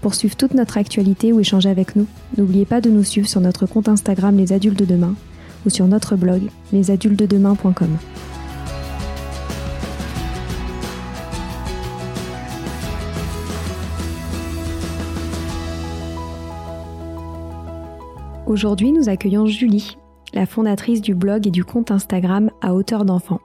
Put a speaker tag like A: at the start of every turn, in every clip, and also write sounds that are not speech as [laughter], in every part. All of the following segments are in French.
A: Pour suivre toute notre actualité ou échanger avec nous, n'oubliez pas de nous suivre sur notre compte Instagram Les Adultes de Demain ou sur notre blog lesadultesdedemain.com. Aujourd'hui, nous accueillons Julie, la fondatrice du blog et du compte Instagram à hauteur d'enfant.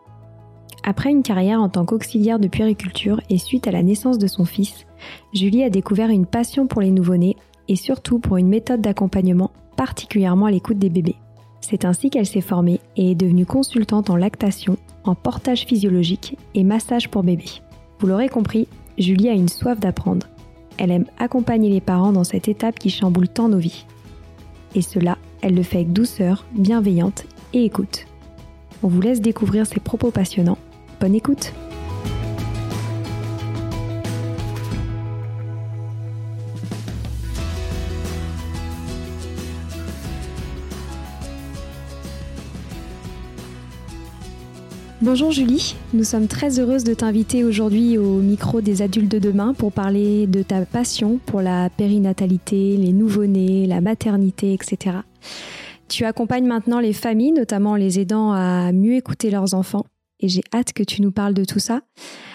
A: Après une carrière en tant qu'auxiliaire de puériculture et suite à la naissance de son fils, Julie a découvert une passion pour les nouveau-nés et surtout pour une méthode d'accompagnement particulièrement à l'écoute des bébés. C'est ainsi qu'elle s'est formée et est devenue consultante en lactation, en portage physiologique et massage pour bébés. Vous l'aurez compris, Julie a une soif d'apprendre. Elle aime accompagner les parents dans cette étape qui chamboule tant nos vies. Et cela, elle le fait avec douceur, bienveillante et écoute. On vous laisse découvrir ses propos passionnants. Bonne écoute Bonjour Julie, nous sommes très heureuses de t'inviter aujourd'hui au micro des adultes de demain pour parler de ta passion pour la périnatalité, les nouveau-nés, la maternité, etc. Tu accompagnes maintenant les familles, notamment les aidant à mieux écouter leurs enfants, et j'ai hâte que tu nous parles de tout ça.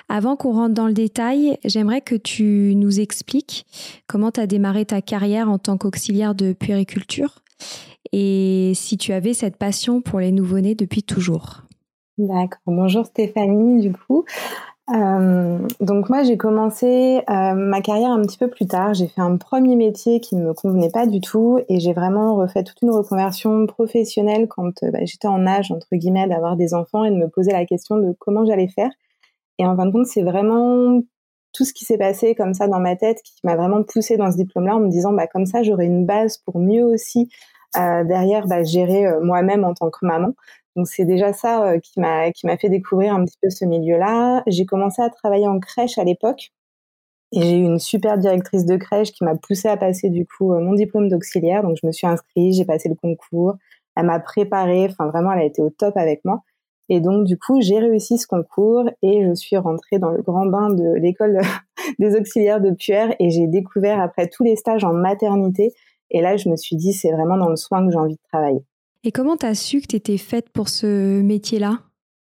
A: Avant qu'on rentre dans le détail, j'aimerais que tu nous expliques comment tu as démarré ta carrière en tant qu'auxiliaire de puériculture et si tu avais cette passion pour les nouveau-nés depuis toujours.
B: D'accord. Bonjour Stéphanie, du coup. Euh, donc moi j'ai commencé euh, ma carrière un petit peu plus tard. J'ai fait un premier métier qui ne me convenait pas du tout et j'ai vraiment refait toute une reconversion professionnelle quand euh, bah, j'étais en âge entre guillemets d'avoir des enfants et de me poser la question de comment j'allais faire. Et en fin de compte c'est vraiment tout ce qui s'est passé comme ça dans ma tête qui m'a vraiment poussée dans ce diplôme-là en me disant bah comme ça j'aurai une base pour mieux aussi derrière bah, gérer moi-même en tant que maman. Donc c'est déjà ça euh, qui m'a qui m'a fait découvrir un petit peu ce milieu-là. J'ai commencé à travailler en crèche à l'époque et j'ai eu une super directrice de crèche qui m'a poussée à passer du coup euh, mon diplôme d'auxiliaire. Donc je me suis inscrite, j'ai passé le concours, elle m'a préparée, enfin vraiment elle a été au top avec moi. Et donc du coup j'ai réussi ce concours et je suis rentrée dans le grand bain de l'école [laughs] des auxiliaires de Puer et j'ai découvert après tous les stages en maternité. Et là je me suis dit c'est vraiment dans le soin que j'ai envie de travailler.
A: Et comment tu as su que tu étais faite pour ce métier-là?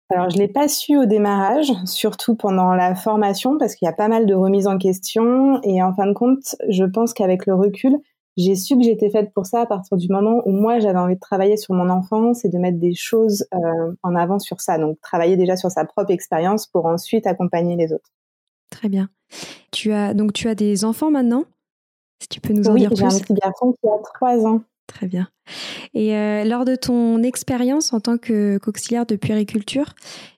B: Alors, je l'ai pas su au démarrage, surtout pendant la formation, parce qu'il y a pas mal de remises en question. Et en fin de compte, je pense qu'avec le recul, j'ai su que j'étais faite pour ça à partir du moment où moi, j'avais envie de travailler sur mon enfance et de mettre des choses euh, en avant sur ça. Donc, travailler déjà sur sa propre expérience pour ensuite accompagner les autres.
A: Très bien. Tu as donc tu as des enfants maintenant? Si tu peux nous en dire plus.
B: J'ai un petit garçon qui a trois ans.
A: Très bien. Et euh, lors de ton expérience en tant qu'auxiliaire de puériculture,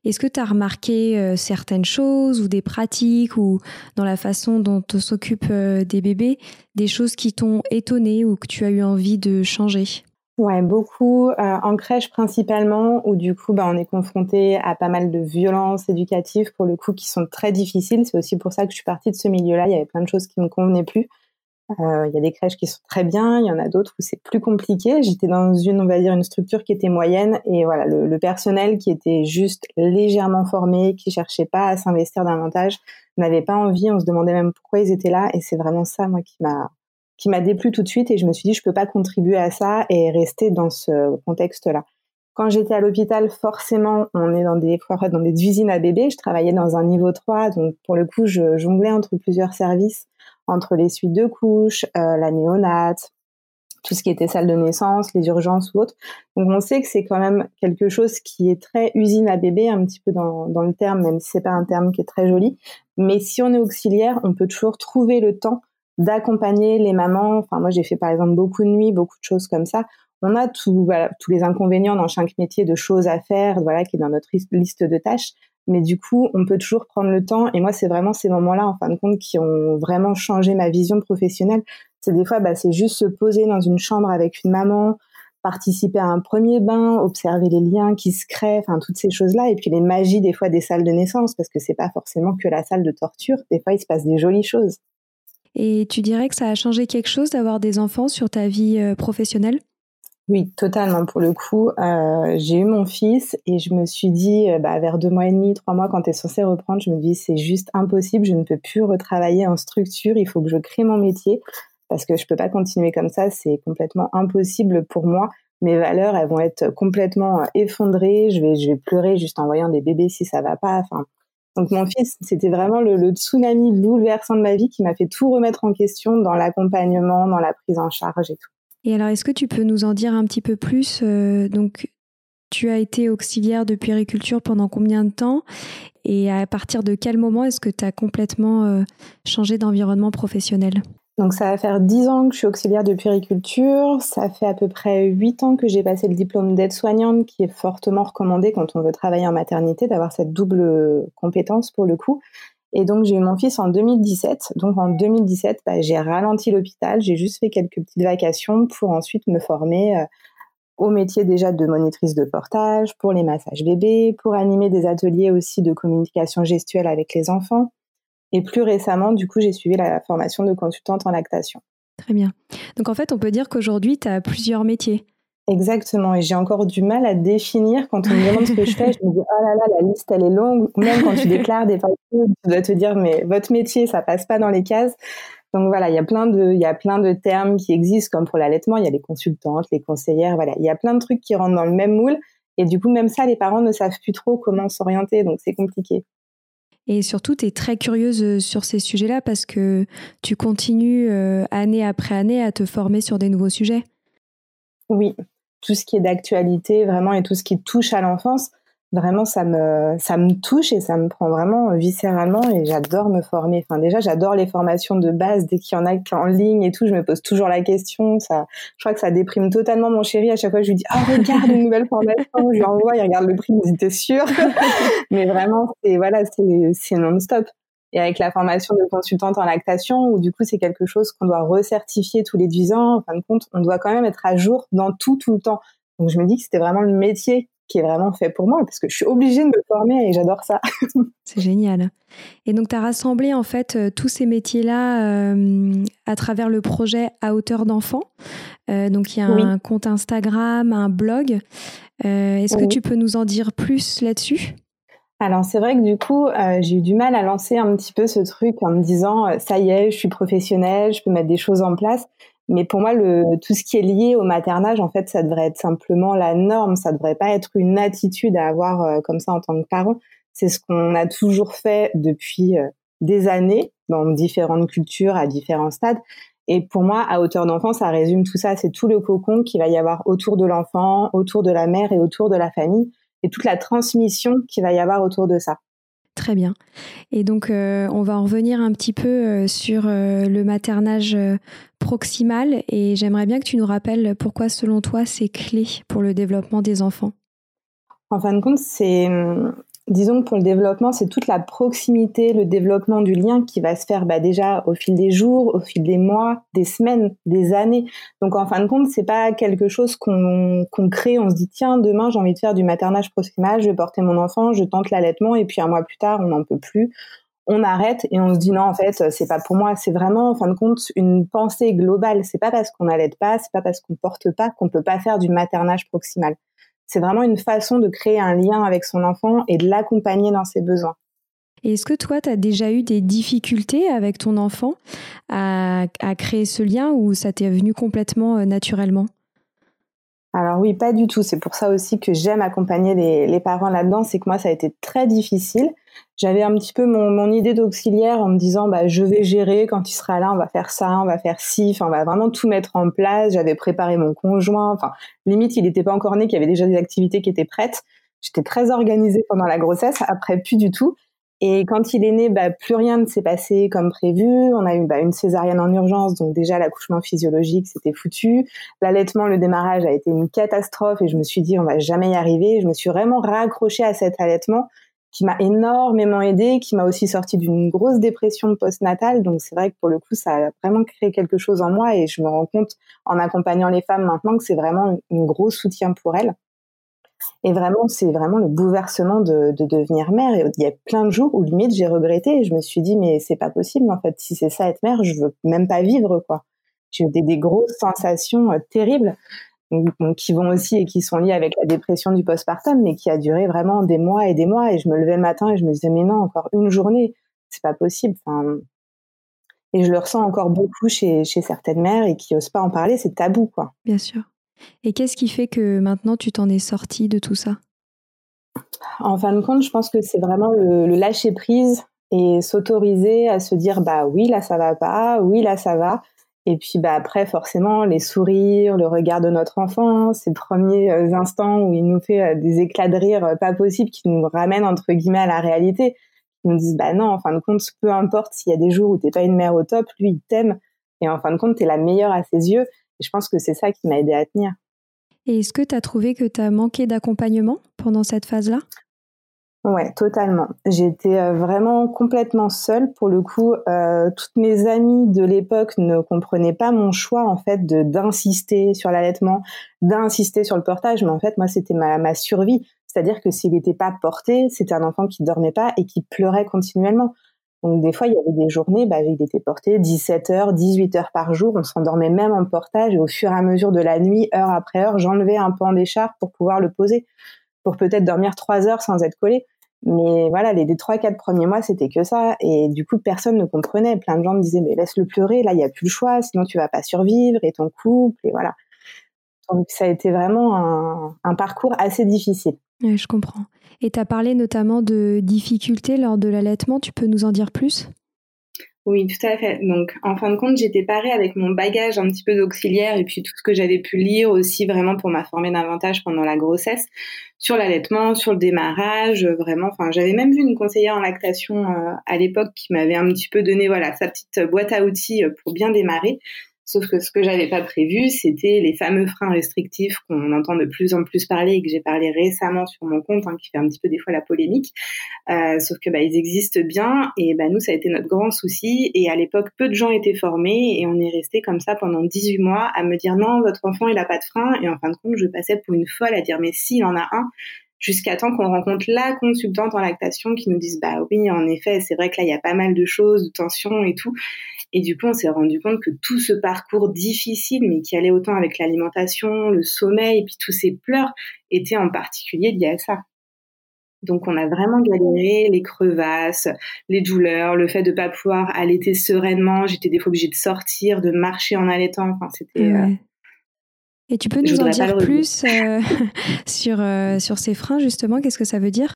A: est-ce que tu as remarqué euh, certaines choses ou des pratiques ou dans la façon dont on s'occupe euh, des bébés, des choses qui t'ont étonné ou que tu as eu envie de changer?
B: Ouais, beaucoup en crèche principalement, où du coup, bah, on est confronté à pas mal de violences éducatives pour le coup qui sont très difficiles. C'est aussi pour ça que je suis partie de ce milieu-là. Il y avait plein de choses qui me convenaient plus. Euh, il y a des crèches qui sont très bien, il y en a d'autres où c'est plus compliqué. J'étais dans une, on va dire, une structure qui était moyenne et voilà, le, le personnel qui était juste légèrement formé, qui cherchait pas à s'investir davantage, n'avait pas envie. On se demandait même pourquoi ils étaient là et c'est vraiment ça, moi, qui m'a qui m'a déplu tout de suite et je me suis dit je peux pas contribuer à ça et rester dans ce contexte-là. Quand j'étais à l'hôpital, forcément, on est dans des dans des usines à bébés. Je travaillais dans un niveau 3, donc pour le coup, je jonglais entre plusieurs services entre les suites de couches, euh, la néonate, tout ce qui était salle de naissance, les urgences ou autres. Donc on sait que c'est quand même quelque chose qui est très usine à bébé, un petit peu dans, le terme, même si c'est pas un terme qui est très joli. Mais si on est auxiliaire, on peut toujours trouver le temps d'accompagner les mamans. Enfin moi j'ai fait par exemple beaucoup de nuits, beaucoup de choses comme ça. On a tous les inconvénients dans chaque métier de choses à faire, voilà, qui est dans notre liste de tâches. Mais du coup, on peut toujours prendre le temps. Et moi, c'est vraiment ces moments-là, en fin de compte, qui ont vraiment changé ma vision professionnelle. C'est des fois, bah, c'est juste se poser dans une chambre avec une maman, participer à un premier bain, observer les liens qui se créent, enfin toutes ces choses-là, et puis les magies des fois des salles de naissance, parce que c'est pas forcément que la salle de torture. Des fois, il se passe des jolies choses.
A: Et tu dirais que ça a changé quelque chose d'avoir des enfants sur ta vie euh, professionnelle?
B: Oui, totalement. Pour le coup, euh, j'ai eu mon fils et je me suis dit, euh, bah, vers deux mois et demi, trois mois, quand tu es censé reprendre, je me dis, c'est juste impossible, je ne peux plus retravailler en structure, il faut que je crée mon métier parce que je peux pas continuer comme ça, c'est complètement impossible pour moi. Mes valeurs, elles vont être complètement effondrées, je vais, je vais pleurer juste en voyant des bébés si ça va pas. Enfin, donc mon fils, c'était vraiment le, tsunami bouleversant de ma vie qui m'a fait tout remettre en question dans l'accompagnement, dans la prise en charge et tout.
A: Et alors, est-ce que tu peux nous en dire un petit peu plus euh, Donc, tu as été auxiliaire de puériculture pendant combien de temps Et à partir de quel moment est-ce que tu as complètement euh, changé d'environnement professionnel?
B: Donc ça va faire 10 ans que je suis auxiliaire de puériculture, ça fait à peu près 8 ans que j'ai passé le diplôme d'aide-soignante qui est fortement recommandé quand on veut travailler en maternité, d'avoir cette double compétence pour le coup. Et donc j'ai eu mon fils en 2017. Donc en 2017, bah, j'ai ralenti l'hôpital, j'ai juste fait quelques petites vacations pour ensuite me former euh, au métier déjà de monitrice de portage, pour les massages bébés, pour animer des ateliers aussi de communication gestuelle avec les enfants. Et plus récemment, du coup, j'ai suivi la formation de consultante en lactation.
A: Très bien. Donc en fait, on peut dire qu'aujourd'hui, tu as plusieurs métiers.
B: Exactement, et j'ai encore du mal à définir quand on me demande ce que je fais. Je me dis, oh là là, la liste, elle est longue. Même quand tu déclares des papiers, tu dois te dire, mais votre métier, ça passe pas dans les cases. Donc voilà, il y a plein de, il y a plein de termes qui existent, comme pour l'allaitement, il y a les consultantes, les conseillères, voilà. Il y a plein de trucs qui rentrent dans le même moule. Et du coup, même ça, les parents ne savent plus trop comment s'orienter, donc c'est compliqué.
A: Et surtout, tu es très curieuse euh, sur ces sujets-là parce que tu continues euh, année après année à te former sur des nouveaux sujets.
B: Oui, tout ce qui est d'actualité vraiment et tout ce qui touche à l'enfance, vraiment ça me ça me touche et ça me prend vraiment viscéralement et j'adore me former. Enfin déjà j'adore les formations de base dès qu'il y en a en ligne et tout, je me pose toujours la question. Ça, je crois que ça déprime totalement mon chéri. À chaque fois je lui dis ah regarde une nouvelle formation, je lui envoie, il regarde le prix, il me t'es sûr [laughs] Mais vraiment c'est voilà c'est c'est non-stop. Et avec la formation de consultante en lactation, où du coup c'est quelque chose qu'on doit recertifier tous les 10 ans, en fin de compte, on doit quand même être à jour dans tout, tout le temps. Donc je me dis que c'était vraiment le métier qui est vraiment fait pour moi parce que je suis obligée de me former et j'adore ça. [laughs]
A: C'est génial. Et donc tu as rassemblé en fait euh, tous ces métiers-là euh, à travers le projet à hauteur d'enfant. Euh, donc il y a un compte Instagram, un blog. Est-ce que tu peux nous en dire plus là-dessus?
B: Alors c'est vrai que du coup, j'ai eu du mal à lancer un petit peu ce truc en me disant ça y est, je suis professionnelle, je peux mettre des choses en place. Mais pour moi, le, tout ce qui est lié au maternage, en fait, ça devrait être simplement la norme. Ça devrait pas être une attitude à avoir euh, comme ça en tant que parent. C'est ce qu'on a toujours fait depuis euh, des années dans différentes cultures, à différents stades. Et pour moi, à hauteur d'enfant, ça résume tout ça. C'est tout le cocon qu'il va y avoir autour de l'enfant, autour de la mère et autour de la famille, et toute la transmission qu'il va y avoir autour de ça.
A: Très bien. Et donc, euh, on va en revenir un petit peu euh, sur euh, le maternage proximal et j'aimerais bien que tu nous rappelles pourquoi, selon toi, c'est clé pour le développement des enfants.
B: En fin de compte, c'est hum, disons que pour le développement, c'est toute la proximité, le développement du lien qui va se faire bah, déjà au fil des jours, au fil des mois, des semaines, des années. Donc en fin de compte, c'est pas quelque chose qu'on crée, on se dit tiens demain j'ai envie de faire du maternage proximal, je vais porter mon enfant, je tente l'allaitement et puis un mois plus tard on n'en peut plus, on arrête et on se dit non en fait c'est pas pour moi, c'est vraiment en fin de compte une pensée globale. C'est pas parce qu'on n'allaite pas, c'est pas parce qu'on porte pas qu'on peut pas faire du maternage proximal. C'est vraiment une façon de créer un lien avec son enfant et de l'accompagner dans ses besoins.
A: Est-ce que toi, tu as déjà eu des difficultés avec ton enfant à, créer ce lien ou ça t'est venu complètement euh, naturellement?
B: Alors oui, pas du tout. C'est pour ça aussi que j'aime accompagner les, parents là-dedans. C'est que moi, ça a été très difficile. J'avais un petit peu mon, mon idée d'auxiliaire en me disant bah je vais gérer quand il sera là, on va faire ça, on va faire ci, enfin on va vraiment tout mettre en place. J'avais préparé mon conjoint, enfin limite il n'était pas encore né, qu'il y avait déjà des activités qui étaient prêtes. J'étais très organisée pendant la grossesse, après plus du tout. Et quand il est né, bah, plus rien ne s'est passé comme prévu. On a eu bah, une césarienne en urgence, donc déjà l'accouchement physiologique, c'était foutu. L'allaitement, le démarrage a été une catastrophe et je me suis dit, on va jamais y arriver. Je me suis vraiment raccrochée à cet allaitement qui m'a énormément aidée, qui m'a aussi sorti d'une grosse dépression postnatale. Donc c'est vrai que pour le coup, ça a vraiment créé quelque chose en moi et je me rends compte en accompagnant les femmes maintenant que c'est vraiment un gros soutien pour elles. Et vraiment, c'est vraiment le bouleversement de, de, devenir mère. Et il y a plein de jours où limite j'ai regretté et je me suis dit mais c'est pas possible en fait. Si c'est ça être mère, je veux même pas vivre quoi. J'ai eu des, des, grosses sensations euh, terribles qui vont aussi et qui sont liées avec la dépression du postpartum, mais qui a duré vraiment des mois et des mois. Et je me levais le matin et je me disais mais non, encore une journée, c'est pas possible. Enfin, et je le ressens encore beaucoup chez, chez certaines mères et qui osent pas en parler, c'est tabou quoi.
A: Bien sûr. Et qu'est-ce qui fait que maintenant tu t'en es sortie de tout ça?
B: En fin de compte, je pense que c'est vraiment le, lâcher prise et s'autoriser à se dire bah oui là ça va pas, oui là ça va. Et puis bah après forcément les sourires, le regard de notre enfant, ces premiers euh, instants où il nous fait euh, des éclats de rire euh, pas possibles qui nous ramènent entre guillemets à la réalité, qui nous disent bah non en fin de compte peu importe s'il y a des jours où t'es pas une mère au top, lui il t'aime. Et en fin de compte t'es la meilleure à ses yeux. Et je pense que c'est ça qui m'a aidé à tenir.
A: Et est-ce que tu as trouvé que tu as manqué d'accompagnement pendant cette phase-là?
B: Ouais, totalement. J'étais euh, vraiment complètement seule. Pour le coup, euh, toutes mes amies de l'époque ne comprenaient pas mon choix en fait de d'insister sur l'allaitement, d'insister sur le portage. Mais en fait, moi, c'était ma, ma survie. C'est-à-dire que s'il n'était pas porté, c'était un enfant qui dormait pas et qui pleurait continuellement. Donc des fois, il y avait des journées, bah, il était porté 17 heures, 18 heures par jour. On s'endormait même en portage et au fur et à mesure de la nuit, heure après heure, j'enlevais un pan d'écharpe pour pouvoir le poser, pour peut-être dormir trois heures sans être collé. Mais voilà, les, trois, quatre premiers mois, c'était que ça. Et du coup, personne ne comprenait. Plein de gens me disaient, mais laisse-le pleurer, là, il n'y a plus le choix, sinon tu vas pas survivre et ton couple, et voilà. Donc ça a été vraiment un, un parcours assez difficile.
A: Oui, je comprends. Et tu as parlé notamment de difficultés lors de l'allaitement, tu peux nous en dire plus?
B: Oui, tout à fait. Donc, en fin de compte, j'étais parée avec mon bagage un petit peu d'auxiliaire et puis tout ce que j'avais pu lire aussi vraiment pour m'informer davantage pendant la grossesse sur l'allaitement, sur le démarrage, vraiment. Enfin, j'avais même vu une conseillère en lactation euh, à l'époque qui m'avait un petit peu donné voilà sa petite boîte à outils euh, pour bien démarrer. Sauf que ce que j'avais pas prévu, c'était les fameux freins restrictifs qu'on entend de plus en plus parler et que j'ai parlé récemment sur mon compte, hein, qui fait un petit peu des fois la polémique. Euh, sauf que bah, ils existent bien et bah, nous, ça a été notre grand souci. Et à l'époque, peu de gens étaient formés et on est resté comme ça pendant 18 mois à me dire non, votre enfant, il a pas de frein. Et en fin de compte, je passais pour une folle à dire mais si, il en a un jusqu'à temps qu'on rencontre la consultante en lactation qui nous dise bah oui en effet c'est vrai que là il y a pas mal de choses de tensions et tout et du coup, on s'est rendu compte que tout ce parcours difficile, mais qui allait autant avec l'alimentation, le sommeil, et puis tous ces pleurs, était en particulier lié à ça. Donc on a vraiment galéré, les crevasses, les douleurs, le fait de pas pouvoir allaiter sereinement. J'étais des fois obligée de sortir, de marcher en allaitant. Enfin, c'était. Euh,
A: et tu peux nous en dire plus euh, [laughs] sur, euh, sur ces freins, justement Qu'est-ce que ça veut dire?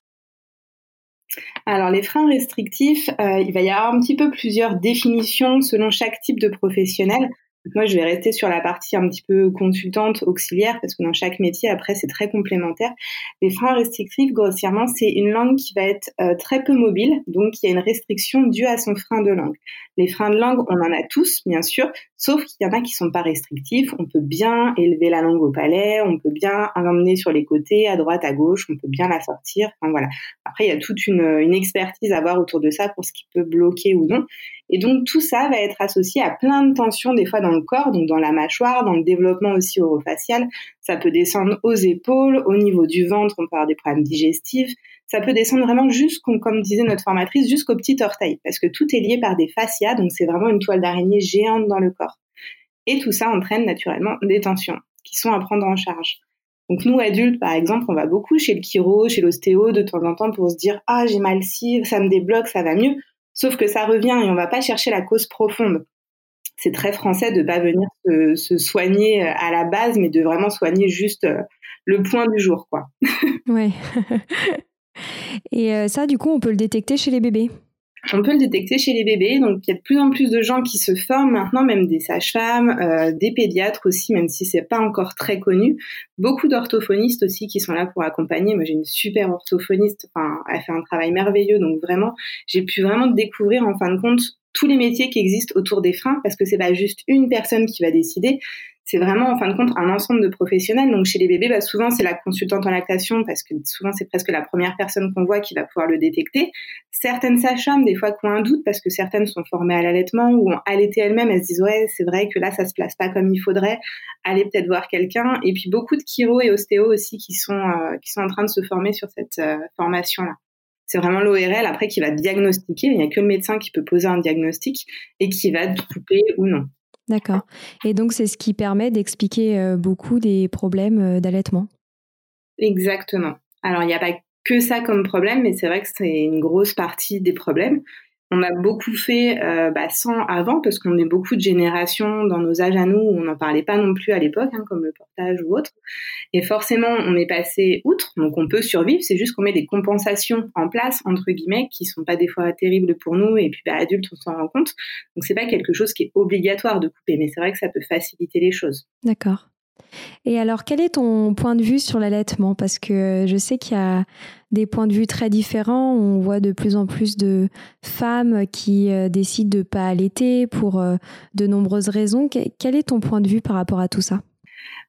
B: Alors les freins restrictifs, euh, il va y avoir un petit peu plusieurs définitions selon chaque type de professionnel. Moi, je vais rester sur la partie un petit peu consultante, auxiliaire, parce que dans chaque métier, après, c'est très complémentaire. Les freins restrictifs, grossièrement, c'est une langue qui va être euh, très peu mobile, donc il y a une restriction due à son frein de langue. Les freins de langue, on en a tous, bien sûr, sauf qu'il y en a qui sont pas restrictifs. On peut bien élever la langue au palais, on peut bien l'emmener sur les côtés, à droite, à gauche, on peut bien la sortir. Enfin, voilà. Après, il y a toute une, expertise à voir autour de ça pour ce qui peut bloquer ou non. Et donc tout ça va être associé à plein de tensions des fois dans le corps, donc dans la mâchoire, dans le développement aussi orofacial. Ça peut descendre aux épaules, au niveau du ventre, on peut avoir des problèmes digestifs. Ça peut descendre vraiment jusqu'au, comme disait notre formatrice, jusqu'au petit orteil, parce que tout est lié par des fascias, donc c'est vraiment une toile d'araignée géante dans le corps. Et tout ça entraîne naturellement des tensions qui sont à prendre en charge. Donc nous adultes, par exemple, on va beaucoup chez le chiro, chez l'ostéo de temps en temps pour se dire ah j'ai mal ci, ça me débloque, ça va mieux. Sauf que ça revient et on va pas chercher la cause profonde. C'est très français de pas venir se, soigner euh, à la base, mais de vraiment soigner juste euh, le point du jour, quoi.
A: ouais. [laughs] Et ça, du coup, on peut le détecter chez les bébés.
B: On peut le détecter chez les bébés, donc il y a de plus en plus de gens qui se forment maintenant, même des sages-femmes, euh, des pédiatres aussi, même si c'est pas encore très connu. Beaucoup d'orthophonistes aussi qui sont là pour accompagner. Moi, j'ai une super orthophoniste, enfin, elle fait un travail merveilleux, donc vraiment, j'ai pu vraiment découvrir en fin de compte tous les métiers qui existent autour des freins, parce que c'est pas juste une personne qui va décider, c'est vraiment en fin de compte un ensemble de professionnels. Donc chez les bébés, bah, souvent c'est la consultante en lactation parce que souvent c'est presque la première personne qu'on voit qui va pouvoir le détecter. Certaines sages-femmes, des fois, qui ont un doute parce que certaines sont formées à l'allaitement ou ont allaité elles-mêmes, elles se disent ouais c'est vrai que là ça se place pas comme il faudrait, allez peut-être voir quelqu'un. Et puis beaucoup de chiro et ostéo aussi qui sont euh, qui sont en train de se former sur cette euh, formation là. C'est vraiment l'ORL après qui va diagnostiquer. Il n'y a que le médecin qui peut poser un diagnostic et qui va couper ou non.
A: D'accord. Et donc, c'est ce qui permet d'expliquer euh, beaucoup des problèmes euh, d'allaitement.
B: Exactement. Alors, il n'y a pas que ça comme problème, mais c'est vrai que c'est une grosse partie des problèmes. On a beaucoup fait euh, bah, sans avant parce qu'on est beaucoup de générations dans nos âges à nous où on n'en parlait pas non plus à l'époque, hein, comme le portage ou autre. Et forcément, on est passé outre, donc on peut survivre. C'est juste qu'on met des compensations en place entre guillemets qui sont pas des fois terribles pour nous et puis bah, adultes on s'en rend compte. Donc c'est pas quelque chose qui est obligatoire de couper, mais c'est vrai que ça peut faciliter les choses.
A: D'accord. Et alors, quel est ton point de vue sur l'allaitement? Parce que je sais qu'il y a des points de vue très différents. On voit de plus en plus de femmes qui euh, décident de ne pas allaiter pour euh, de nombreuses raisons. Quel est ton point de vue par rapport à tout ça?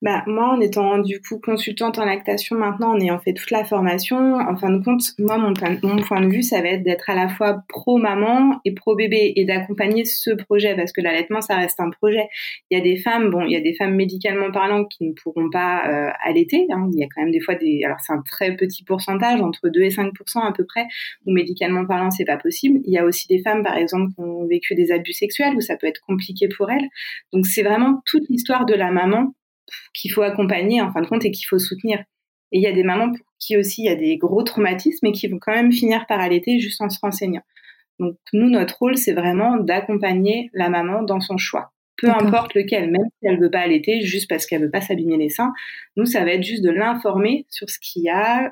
B: Bah, moi, en étant du coup consultante en lactation maintenant, en ayant fait toute la formation, en fin de compte, moi, mon, point de vue, ça va être d'être à la fois pro-maman et pro-bébé et d'accompagner ce projet parce que l'allaitement, ça reste un projet. Il y a des femmes, bon, il y a des femmes médicalement parlant qui ne pourront pas euh, allaiter. Hein. Il y a quand même des fois des, alors c'est un très petit pourcentage, entre 2 et 5 à peu près, où médicalement parlant, c'est pas possible. Il y a aussi des femmes, par exemple, qui ont vécu des abus sexuels où ça peut être compliqué pour elles. Donc c'est vraiment toute l'histoire de la maman qu'il faut accompagner en fin de compte et qu'il faut soutenir. Et il y a des mamans pour qui aussi il y a des gros traumatismes et qui vont quand même finir par allaiter juste en se renseignant. Donc nous, notre rôle, c'est vraiment d'accompagner la maman dans son choix. Peu importe lequel, même si elle veut pas allaiter, juste parce qu'elle veut pas s'abîmer les seins, nous, ça va être juste de l'informer sur ce qu'il y a,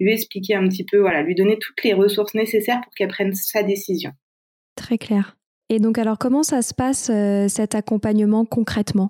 B: lui expliquer un petit peu, voilà, lui donner toutes les ressources nécessaires pour qu'elle prenne sa décision.
A: Très clair. Et donc alors, comment ça se passe euh, cet accompagnement concrètement?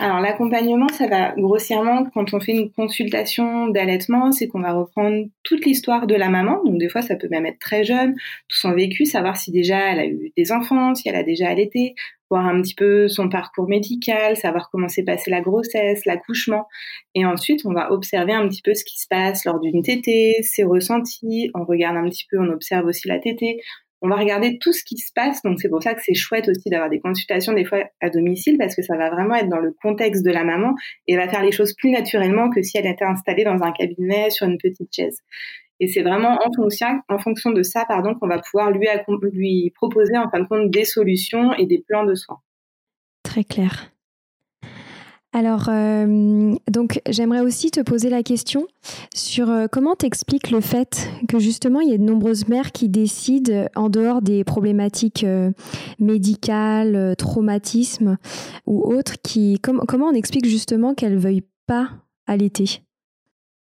B: Alors l'accompagnement, ça va grossièrement quand on fait une consultation d'allaitement, c'est qu'on va reprendre toute l'histoire de la maman. Donc des fois, ça peut même être très jeune, tout son vécu, savoir si déjà elle a eu des enfants, si elle a déjà allaité, voir un petit peu son parcours médical, savoir comment s'est passée la grossesse, l'accouchement. Et ensuite, on va observer un petit peu ce qui se passe lors d'une tétée, ses ressentis. On regarde un petit peu, on observe aussi la tétée on va regarder tout ce qui se passe. Donc c'est pour ça que c'est chouette aussi d'avoir des consultations des fois à domicile parce que ça va vraiment être dans le contexte de la maman et va faire les choses plus naturellement que si elle était installée dans un cabinet sur une petite chaise. Et c'est vraiment en fonction, en fonction de ça, pardon, qu'on va pouvoir lui, lui proposer en fin de compte des solutions et des plans de soins.
A: Très clair. Alors, euh, donc, j'aimerais aussi te poser la question sur euh, comment t'expliques le fait que justement il y a de nombreuses mères qui décident, en dehors des problématiques euh, médicales, traumatismes ou autres, qui, comment on explique justement qu'elles veuillent pas allaiter?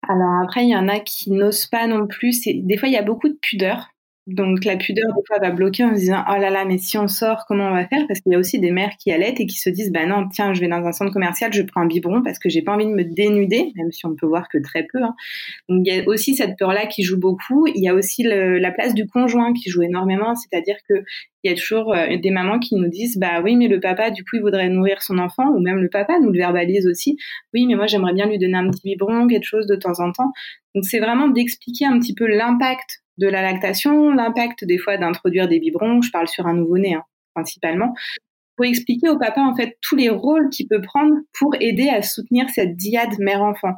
B: Alors après, il y en a qui n'osent pas non plus. Des fois, il y a beaucoup de pudeur donc la pudeur des fois va bloquer en se disant oh là là mais si on sort comment on va faire? Parce qu'il y a aussi des mères qui allaitent et qui se disent bah non tiens je vais dans un centre commercial je prends un biberon parce que j'ai pas envie de me dénuder même si on peut voir que très peu hein. donc il y a aussi cette peur là qui joue beaucoup. Il y a aussi la place du conjoint qui joue énormément. C'est-à-dire que il y a toujours euh, des mamans qui nous disent bah oui mais le papa du coup il voudrait nourrir son enfant ou même le papa nous le verbalise aussi oui mais moi j'aimerais bien lui donner un petit biberon quelque chose de temps en temps donc c'est vraiment d'expliquer un petit peu l'impact de la lactation, l'impact des fois d'introduire des biberons, je parle sur un nouveau-né hein, principalement, pour expliquer au papa en fait tous les rôles qu'il peut prendre pour aider à soutenir cette diade mère-enfant.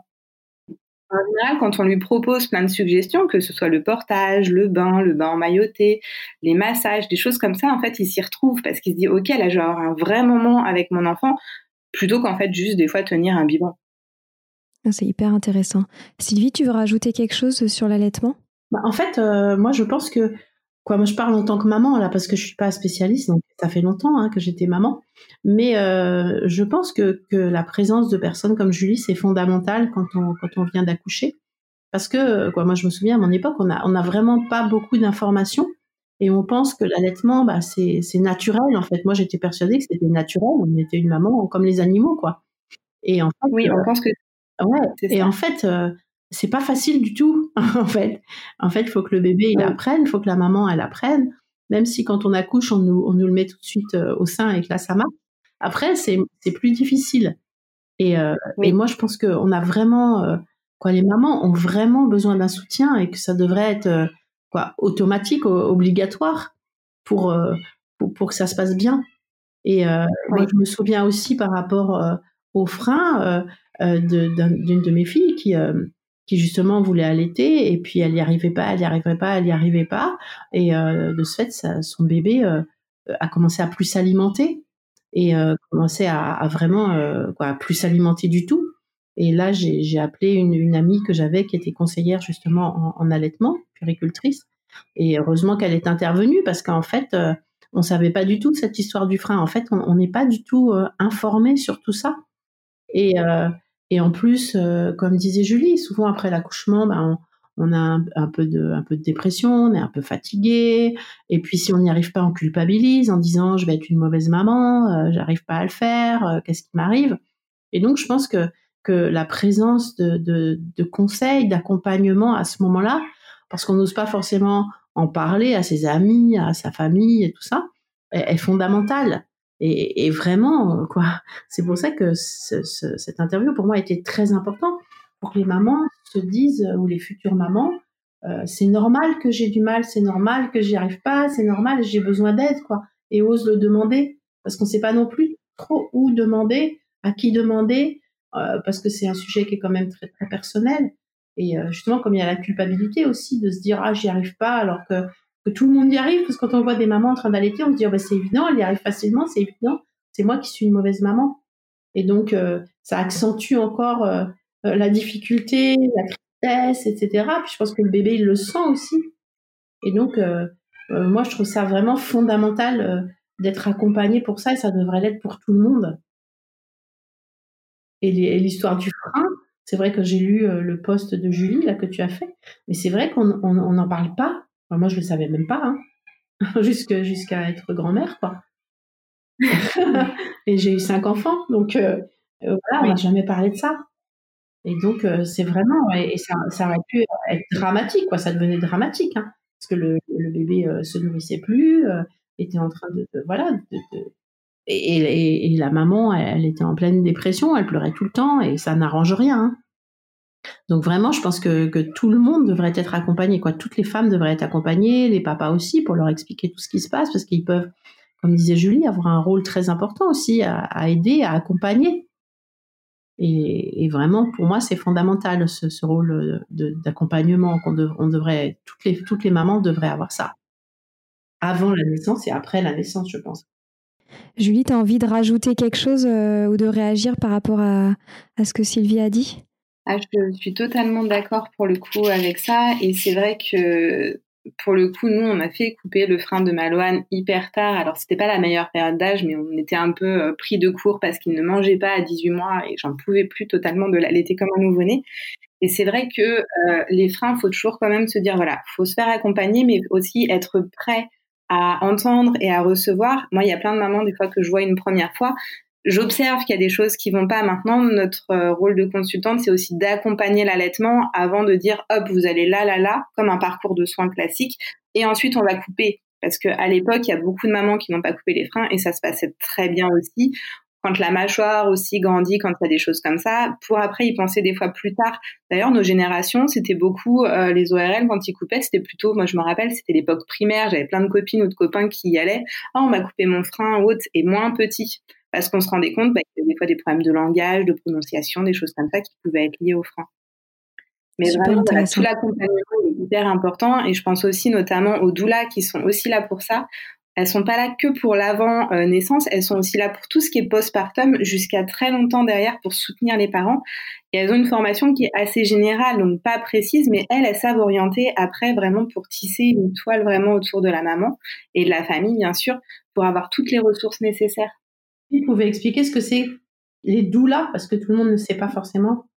B: En général, quand on lui propose plein de suggestions, que ce soit le portage, le bain, le bain mailloté, les massages, des choses comme ça, en fait, il s'y retrouve parce qu'il se dit, OK, là, je vais avoir un vrai moment avec mon enfant, plutôt qu'en fait, juste des fois tenir un biberon.
A: Ah, c'est hyper intéressant. Sylvie, tu veux rajouter quelque chose sur l'allaitement?
C: Bah, en fait, euh, moi, je pense que, quoi, moi, je parle en tant que maman, là, parce que je suis pas spécialiste, donc ça fait longtemps hein, que j'étais maman. Mais euh, je pense que, que la présence de personnes comme Julie, c'est fondamental quand on, quand on vient d'accoucher. Parce que, quoi, moi, je me souviens à mon époque, on a, on a vraiment pas beaucoup d'informations et on pense que l'allaitement, bah, c'est, c'est naturel. En fait, moi, j'étais persuadée que c'était naturel. On était une maman comme les animaux, quoi.
B: Et en fait, oui, on pense que.
C: Ouais. Et en fait, c'est pas facile du tout. [laughs] en fait, en fait, il faut que le bébé il apprenne, il faut que la maman elle apprenne. Même si quand on accouche, on nous, on nous le met tout de suite au sein et que là ça marche. Après, c'est, c'est plus difficile. Et, et moi, je pense qu'on a vraiment quoi, les mamans ont vraiment besoin d'un soutien et que ça devrait être euh, quoi, automatique, obligatoire pour, euh, pour, pour, que ça se passe bien. Et euh, moi, je me souviens aussi par rapport au frein d'une de, mes filles qui, qui justement voulait allaiter et puis elle n'y arrivait pas, elle n'y arrivait pas, elle n'y arrivait pas. Et de ce fait, son bébé a commencé à plus s'alimenter et commençait à, à vraiment quoi, plus s'alimenter du tout. Et là, j'ai appelé une, une, amie que j'avais qui était conseillère justement en, en allaitement, puricultrice. Et heureusement qu'elle est intervenue parce qu'en fait, euh, on savait pas du tout cette histoire du frein. En fait, on n'est pas du tout euh, informé sur tout ça. Et, euh, et en plus, euh, comme disait Julie, souvent après l'accouchement, ben, on, on, a un, peu de, un peu de dépression, on est un peu fatigué. Et puis si on n'y arrive pas, on culpabilise en disant je vais être une mauvaise maman, j'arrive pas à le faire, qu'est-ce qui m'arrive? Et donc je pense que que la présence de, de, de conseils, d'accompagnement à ce moment-là, parce qu'on n'ose pas forcément en parler à ses amis, à sa famille et tout ça, est, fondamentale. Et, et, vraiment, quoi. C'est pour ça que ce, ce, cette interview, pour moi, été très importante pour que les mamans se disent, ou les futures mamans, euh, c'est normal que j'ai du mal, c'est normal que j'y arrive pas, c'est normal, j'ai besoin d'aide, quoi. Et ose le demander, parce qu'on sait pas non plus trop où demander, à qui demander, euh, parce que c'est un sujet qui est quand même très, très personnel. Et euh, justement, comme il y a la culpabilité aussi de se dire ah j'y arrive pas alors que, que tout le monde y arrive, parce que quand on voit des mamans en train d'allaiter, on se dit oh, bah, c'est évident, elle y arrive facilement, c'est évident, c'est moi qui suis une mauvaise maman. Et donc euh, ça accentue encore la difficulté, la tristesse, etc. Puis je pense que le bébé il le sent aussi. Et donc moi je trouve ça vraiment fondamental d'être accompagné pour ça et ça devrait l'être pour tout le monde et l'histoire du frein. C'est vrai que j'ai lu euh, le poste de Julie là que tu as fait, mais c'est vrai qu'on n'en parle pas. Moi, je le savais même pas, hein. [laughs] jusqu'à être grand-mère, quoi. [laughs] et j'ai eu cinq enfants, donc euh, euh, voilà, on n'a jamais parlé de ça. Et donc, c'est vraiment, et, ça, ça, aurait pu être dramatique, quoi. Ça devenait dramatique, hein, parce que le, le bébé se nourrissait plus, était en train de, voilà, de, et, la maman, elle, était en pleine dépression, elle pleurait tout le temps et ça n'arrange rien. Hein. Donc vraiment, je pense que, tout le monde devrait être accompagné, quoi. Toutes les femmes devraient être accompagnées, les papas aussi, pour leur expliquer tout ce qui se passe, parce qu'ils peuvent, comme disait Julie, avoir un rôle très important aussi à, aider, à accompagner. Et, vraiment, pour moi, c'est fondamental ce, rôle d'accompagnement qu'on on devrait, toutes les, toutes les mamans devraient avoir ça. Avant la naissance et après la naissance, je pense.
A: Julie, tu as envie de rajouter quelque chose euh, ou de réagir par rapport à, ce que Sylvie a dit?
B: Ah, Je suis totalement d'accord pour le coup avec ça. Et c'est vrai que pour le coup, nous, on a fait couper le frein de Malouane hyper tard. Alors, c'était pas la meilleure période d'âge, mais on était un peu euh, pris de court parce qu'il ne mangeait pas à 18 mois et j'en pouvais plus totalement de l'allaiter comme un nouveau-né. Et c'est vrai que euh, les freins, faut toujours quand même se dire, voilà, faut se faire accompagner, mais aussi être prêt à entendre et à recevoir. Moi, il y a plein de mamans, des fois que je vois une première fois, j'observe qu'il y a des choses qui vont pas. Maintenant, notre euh, rôle de consultante, c'est aussi d'accompagner l'allaitement avant de dire, hop, vous allez là, là, là, comme un parcours de soins classique. Et ensuite, on va couper. Parce qu'à l'époque, il y a beaucoup de mamans qui n'ont pas coupé les freins et ça se passait très bien aussi quand la mâchoire aussi grandit, quand il y a des choses comme ça, pour après y penser des fois plus tard. D'ailleurs, nos générations, c'était beaucoup euh, les ORL quand ils coupaient, c'était plutôt, moi je me rappelle, c'était l'époque primaire, j'avais plein de copines ou de copains qui y allaient. Ah, on m'a coupé mon frein haute et moins petit, parce qu'on se rendait compte bah, qu'il y avait des fois des problèmes de langage, de prononciation, des choses comme ça qui pouvaient être liées au frein. Mais vraiment, tout l'accompagnement est hyper important et je pense aussi notamment aux doulas qui sont aussi là pour ça elles sont pas là que pour l'avant naissance, elles sont aussi là pour tout ce qui est postpartum jusqu'à très longtemps derrière pour soutenir les parents. Et elles ont une formation qui est assez générale, donc pas précise, mais elles, elles savent orienter après vraiment pour tisser une toile vraiment autour de la maman et de la famille, bien sûr, pour avoir toutes les ressources nécessaires.
C: Vous pouvez expliquer ce que c'est les doulas, parce que tout le monde ne sait pas forcément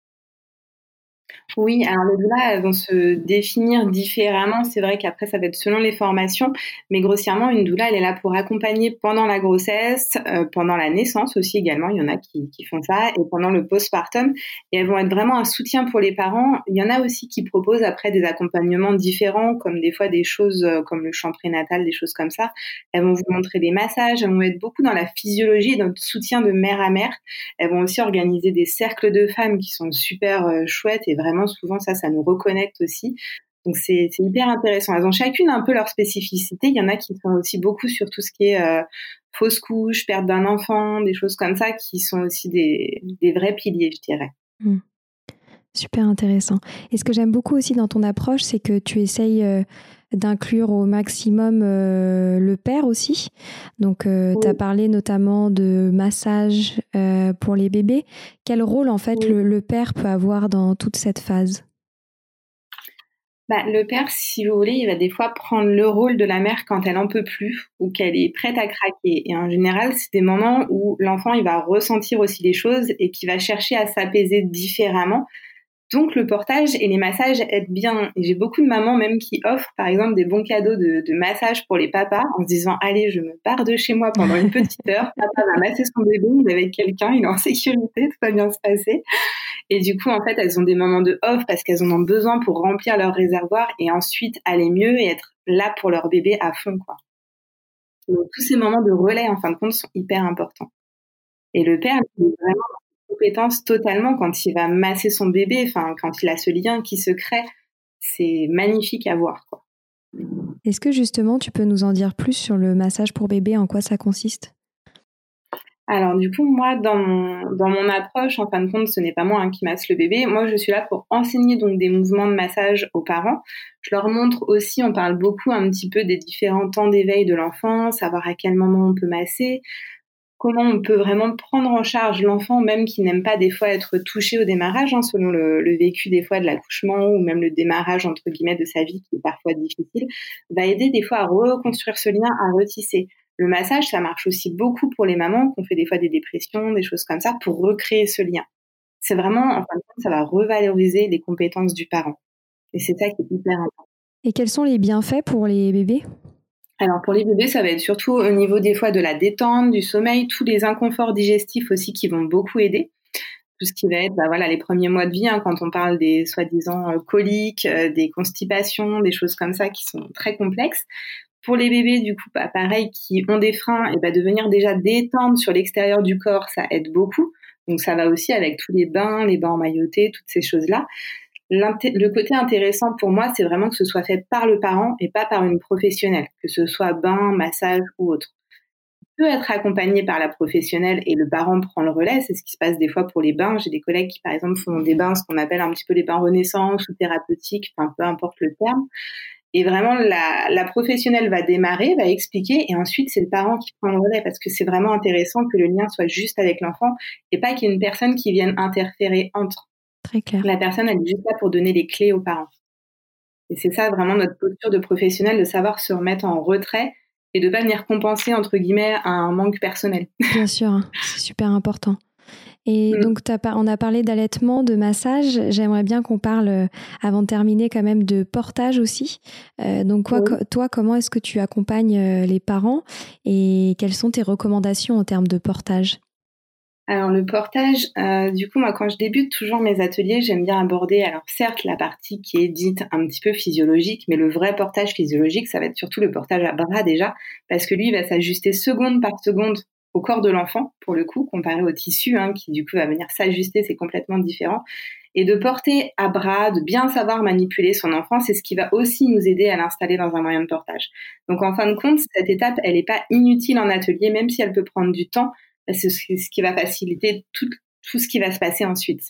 B: Oui, alors les doulas vont se définir différemment. C'est vrai qu'après ça va être selon les formations, mais grossièrement une doula elle est là pour accompagner pendant la grossesse, euh, pendant la naissance aussi également. Il y en a qui, font ça et pendant le postpartum et elles vont être vraiment un soutien pour les parents. Il y en a aussi qui proposent après des accompagnements différents, comme des fois des choses euh, comme le chant prénatal, des choses comme ça. Elles vont vous montrer des massages, elles vont être beaucoup dans la physiologie, dans le soutien de mère à mère. Elles vont aussi organiser des cercles de femmes qui sont super euh, chouettes et vraiment souvent ça, ça nous reconnecte aussi. Donc c'est hyper intéressant. Elles ont chacune un peu leur spécificité. Il y en a qui sont aussi beaucoup sur tout ce qui est euh, fausse couche, perte d'un enfant, des choses comme ça, qui sont aussi des, vrais piliers, je dirais.
A: Mmh. Super intéressant. Et ce que j'aime beaucoup aussi dans ton approche, c'est que tu essayes euh, d'inclure au maximum euh, le père aussi. Donc, euh, tu as parlé notamment de massage pour les bébés. Quel rôle, en fait, le, père peut avoir dans toute cette phase?
B: Bah, le père, si vous voulez, il va des fois prendre le rôle de la mère quand elle en peut plus ou qu'elle est prête à craquer. Et en général, c'est des moments où l'enfant, il va ressentir aussi des choses et qui va chercher à s'apaiser différemment. Donc le portage et les massages aident bien. J'ai beaucoup de mamans même qui offrent par exemple des bons cadeaux de, de massage pour les papas en se disant allez je me pars de chez moi pendant une petite heure, [laughs] papa va masser son bébé, il est avec quelqu'un, il est en sécurité, tout va bien se passer. Et du coup en fait elles ont des moments de off parce qu'elles en ont besoin pour remplir leur réservoir et ensuite aller mieux et être là pour leur bébé à fond quoi. Donc tous ces moments de relais en fin de compte sont hyper importants. Et le père, est vraiment compétence totalement quand il va masser son bébé, enfin quand il a ce lien qui se crée, c'est magnifique à voir.
A: Est-ce que justement tu peux nous en dire plus sur le massage pour bébé, en quoi ça consiste?
B: Alors du coup, moi, dans mon, dans mon approche, en fin de compte, ce n'est pas moi hein, qui masse le bébé. Moi, je suis là pour enseigner donc des mouvements de massage aux parents. Je leur montre aussi, on parle beaucoup un petit peu des différents temps d'éveil de l'enfant, savoir à quel moment on peut masser, comment on peut vraiment prendre en charge l'enfant, même qui n'aime pas des fois être touché au démarrage, hein, selon le, vécu des fois de l'accouchement ou même le démarrage entre guillemets de sa vie qui est parfois difficile, va aider des fois à reconstruire ce lien, à retisser. Le massage, ça marche aussi beaucoup pour les mamans qui ont fait des fois des dépressions, des choses comme ça, pour recréer ce lien. C'est vraiment, en fin de compte, ça va revaloriser les compétences du parent. Et c'est ça qui est hyper important.
A: Et quels sont les bienfaits pour les bébés?
B: Alors pour les bébés, ça va être surtout au niveau des fois de la détente, du sommeil, tous les inconforts digestifs aussi qui vont beaucoup aider. Tout ce qui va être, bah voilà, les premiers mois de vie, hein, quand on parle des soi-disant euh, coliques, euh, des constipations, des choses comme ça qui sont très complexes. Pour les bébés, du coup, bah, pareil, qui ont des freins, et bah, de venir déjà détendre sur l'extérieur du corps, ça aide beaucoup. Donc ça va aussi avec tous les bains, les bains emmaillotés, toutes ces choses-là le côté intéressant pour moi, c'est vraiment que ce soit fait par le parent et pas par une professionnelle, que ce soit bain, massage ou autre. Il peut être accompagné par la professionnelle et le parent prend le relais. C'est ce qui se passe des fois pour les bains. J'ai des collègues qui, par exemple, font des bains, ce qu'on appelle un petit peu les bains renaissance ou thérapeutiques, enfin, peu importe le terme. Et vraiment, la, professionnelle va démarrer, va expliquer, et ensuite, c'est le parent qui prend le relais, parce que c'est vraiment intéressant que le lien soit juste avec l'enfant, et pas qu'il y ait une personne qui vienne interférer entre. La personne, elle est juste là pour donner les clés aux parents. Et c'est ça vraiment notre posture de professionnel, de savoir se remettre en retrait et de pas venir compenser, entre guillemets, un manque personnel. [laughs]
A: Bien sûr, hein, c'est super important. Et mm. donc, on a parlé d'allaitement, de massage. J'aimerais bien qu'on parle, euh, avant de terminer, quand même de portage aussi. Euh, donc, toi, comment est-ce que tu accompagnes euh, les parents et quelles sont tes recommandations en termes de portage?
B: Alors le portage, euh, du coup moi quand je débute toujours mes ateliers, j'aime bien aborder alors certes la partie qui est dite un petit peu physiologique, mais le vrai portage physiologique, ça va être surtout le portage à bras déjà, parce que lui il va s'ajuster seconde par seconde au corps de l'enfant pour le coup, comparé au tissu hein, qui du coup va venir s'ajuster, c'est complètement différent. Et de porter à bras, de bien savoir manipuler son enfant, c'est ce qui va aussi nous aider à l'installer dans un moyen de portage. Donc en fin de compte, cette étape, elle n'est pas inutile en atelier, même si elle peut prendre du temps c'est ce qui va faciliter tout, tout ce qui va se passer ensuite.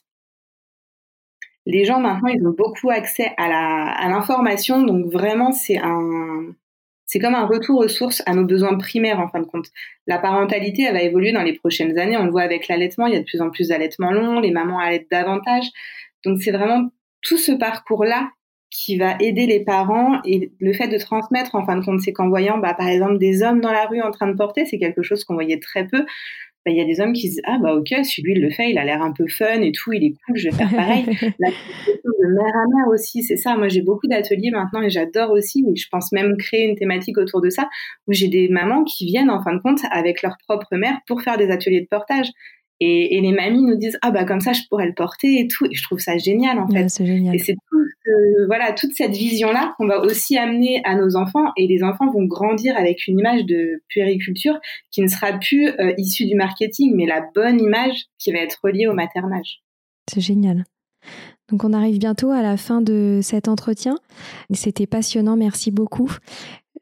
B: Les gens maintenant, ils ont beaucoup accès à l'information, donc vraiment c'est un c'est comme un retour aux sources à nos besoins primaires en fin de compte. La parentalité, elle va évoluer dans les prochaines années. On le voit avec l'allaitement, il y a de plus en plus d'allaitements longs, les mamans allaitent davantage. Donc c'est vraiment tout ce parcours-là qui va aider les parents et le fait de transmettre en fin de compte c'est qu'en voyant bah, par exemple des hommes dans la rue en train de porter c'est quelque chose qu'on voyait très peu bah, il y a des hommes qui disent ah bah ok celui il le fait il a l'air un peu fun et tout il est cool je vais faire pareil. [laughs] La de mère à mère aussi c'est ça. Moi j'ai beaucoup d'ateliers maintenant et j'adore aussi et je pense même créer une thématique autour de ça où j'ai des mamans qui viennent en fin de compte avec leur propre mère pour faire des ateliers de portage et, et, les mamies nous disent ah bah comme ça je pourrais le porter et tout. Et je trouve ça génial en fait.
A: C'est génial.
B: et c'est tout voilà toute cette vision là qu'on va aussi amener à nos enfants. Et les enfants vont grandir avec une image de puériculture qui ne sera plus euh, issue du marketing mais la bonne image qui va être reliée au maternage.
A: C'est génial. Donc on arrive bientôt à la fin de cet entretien. C'était passionnant, merci beaucoup.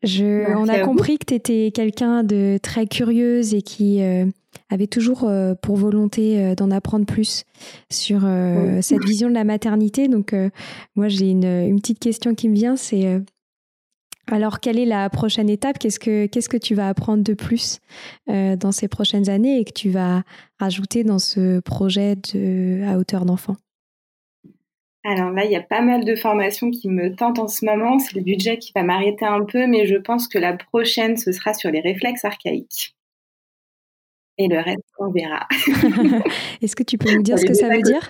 A: Je, on a compris que tu étais quelqu'un de très curieuse et qui euh, avait toujours euh, pour volonté euh, d'en apprendre plus sur euh, cette vision de la maternité. Donc, moi, j'ai une, une, petite question qui me vient, c'est alors, quelle est la prochaine étape? Qu'est-ce que qu'est-ce que tu vas apprendre de plus dans ces prochaines années et que tu vas rajouter dans ce projet de à hauteur d'enfant?
B: Alors là, il y a pas mal de formations qui me tentent en ce moment. C'est le budget qui va m'arrêter un peu, mais je pense que la prochaine, ce sera sur les réflexes archaïques et le reste, on verra. [laughs]
A: Est-ce que tu peux nous dire ce que ça veut dire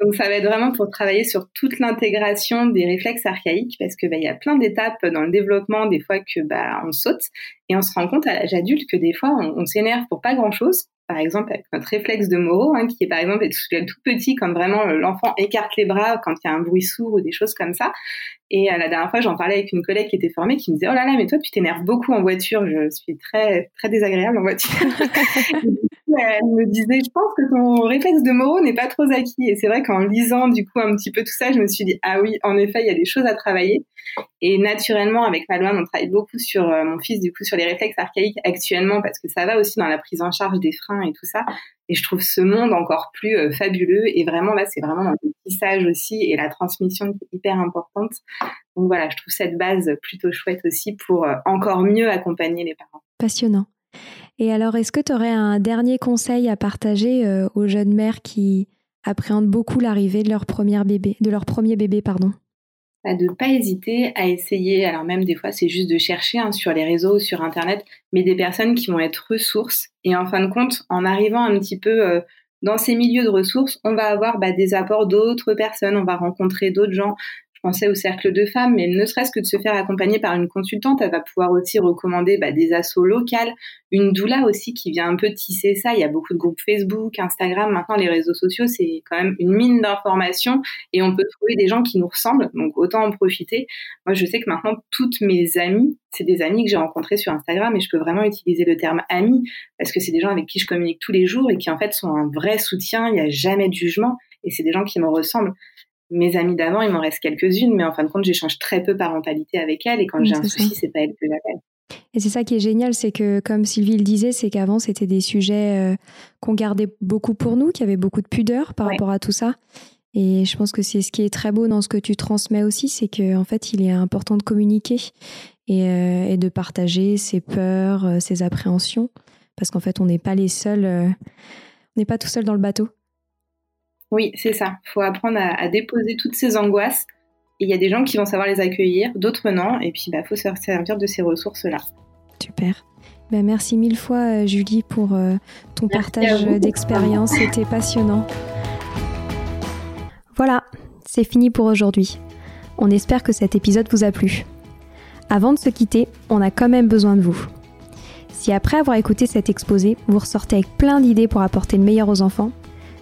B: donc ça va être vraiment pour travailler sur toute l'intégration des réflexes archaïques parce que bah, il y a plein d'étapes dans le développement des fois que bah on saute et on se rend compte à l'âge adulte que des fois on, on s'énerve pour pas grand chose par exemple avec notre réflexe de Moreau, hein, qui est par exemple tout, tout petit quand vraiment euh, l'enfant écarte les bras quand il y a un bruit sourd ou des choses comme ça. Et euh, la dernière fois, j'en parlais avec une collègue qui était formée, qui me disait oh là là, mais toi tu t'énerves beaucoup en voiture. Je suis très très désagréable en voiture. [laughs] elle me disait je pense que ton réflexe de Moreau n'est pas trop acquis. Et c'est vrai qu'en lisant du coup un petit peu tout ça, je me suis dit ah oui, en effet, il y a des choses à travailler. Et naturellement, avec Malouane, on travaille beaucoup sur euh, mon fils, du coup, sur les réflexes archaïques actuellement, parce que ça va aussi dans la prise en charge des freins et tout ça. Et je trouve ce monde encore plus euh, fabuleux. Et vraiment, là, c'est vraiment dans le tissage aussi et la transmission qui est hyper importante. Donc voilà, je trouve cette base plutôt chouette aussi pour euh, encore mieux accompagner les parents.
A: Passionnant. Et alors, est-ce que tu aurais un dernier conseil à partager aux jeunes mères qui appréhendent beaucoup l'arrivée de leur premier bébé, de leur premier bébé, pardon?
B: Bah, de ne pas hésiter à essayer, alors même des fois c'est juste de chercher hein, sur les réseaux, sur Internet, mais des personnes qui vont être ressources. Et en fin de compte, en arrivant un petit peu euh, dans ces milieux de ressources, on va avoir bah, des apports d'autres personnes, on va rencontrer d'autres gens pensais au cercle de femmes, mais ne serait-ce que de se faire accompagner par une consultante, elle va pouvoir aussi recommander bah, des assos locales, une doula aussi qui vient un peu tisser ça. Il y a beaucoup de groupes Facebook, Instagram, maintenant les réseaux sociaux, c'est quand même une mine d'informations et on peut trouver des gens qui nous ressemblent, donc autant en profiter. Moi, je sais que maintenant, toutes mes amies, c'est des amis que j'ai rencontrés sur Instagram et je peux vraiment utiliser le terme ami parce que c'est des gens avec qui je communique tous les jours et qui en fait sont un vrai soutien, il n'y a jamais de jugement et c'est des gens qui me ressemblent mes amies d'avant, il m'en reste quelques-unes, mais en fin de compte, j'échange très peu parentalité avec elles et quand j'ai un souci, c'est pas elle que j'appelle.
A: Et c'est ça qui est génial, c'est que comme Sylvie le disait, c'est qu'avant c'était des sujets euh, qu'on gardait beaucoup pour nous, qu'il y avait beaucoup de pudeur par rapport à tout ça. Et je pense que c'est ce qui est très beau dans ce que tu transmets aussi, c'est qu'en en fait il est important de communiquer et, euh, et de partager ses peurs, euh, ses appréhensions, parce qu'en fait on n'est pas les seuls, on n'est pas tout seul dans le bateau.
B: Oui, c'est ça. Il faut apprendre à, déposer toutes ces angoisses. il y a des gens qui vont savoir les accueillir, d'autres non. Et puis, il bah, faut se servir de ces ressources-là.
A: Super. Bah, merci mille fois, euh, Julie, pour euh, ton partage d'expérience. C'était passionnant. Voilà, c'est fini pour aujourd'hui. On espère que cet épisode vous a plu. Avant de se quitter, on a quand même besoin de vous. Si après avoir écouté cet exposé, vous ressortez avec plein d'idées pour apporter le meilleur aux enfants,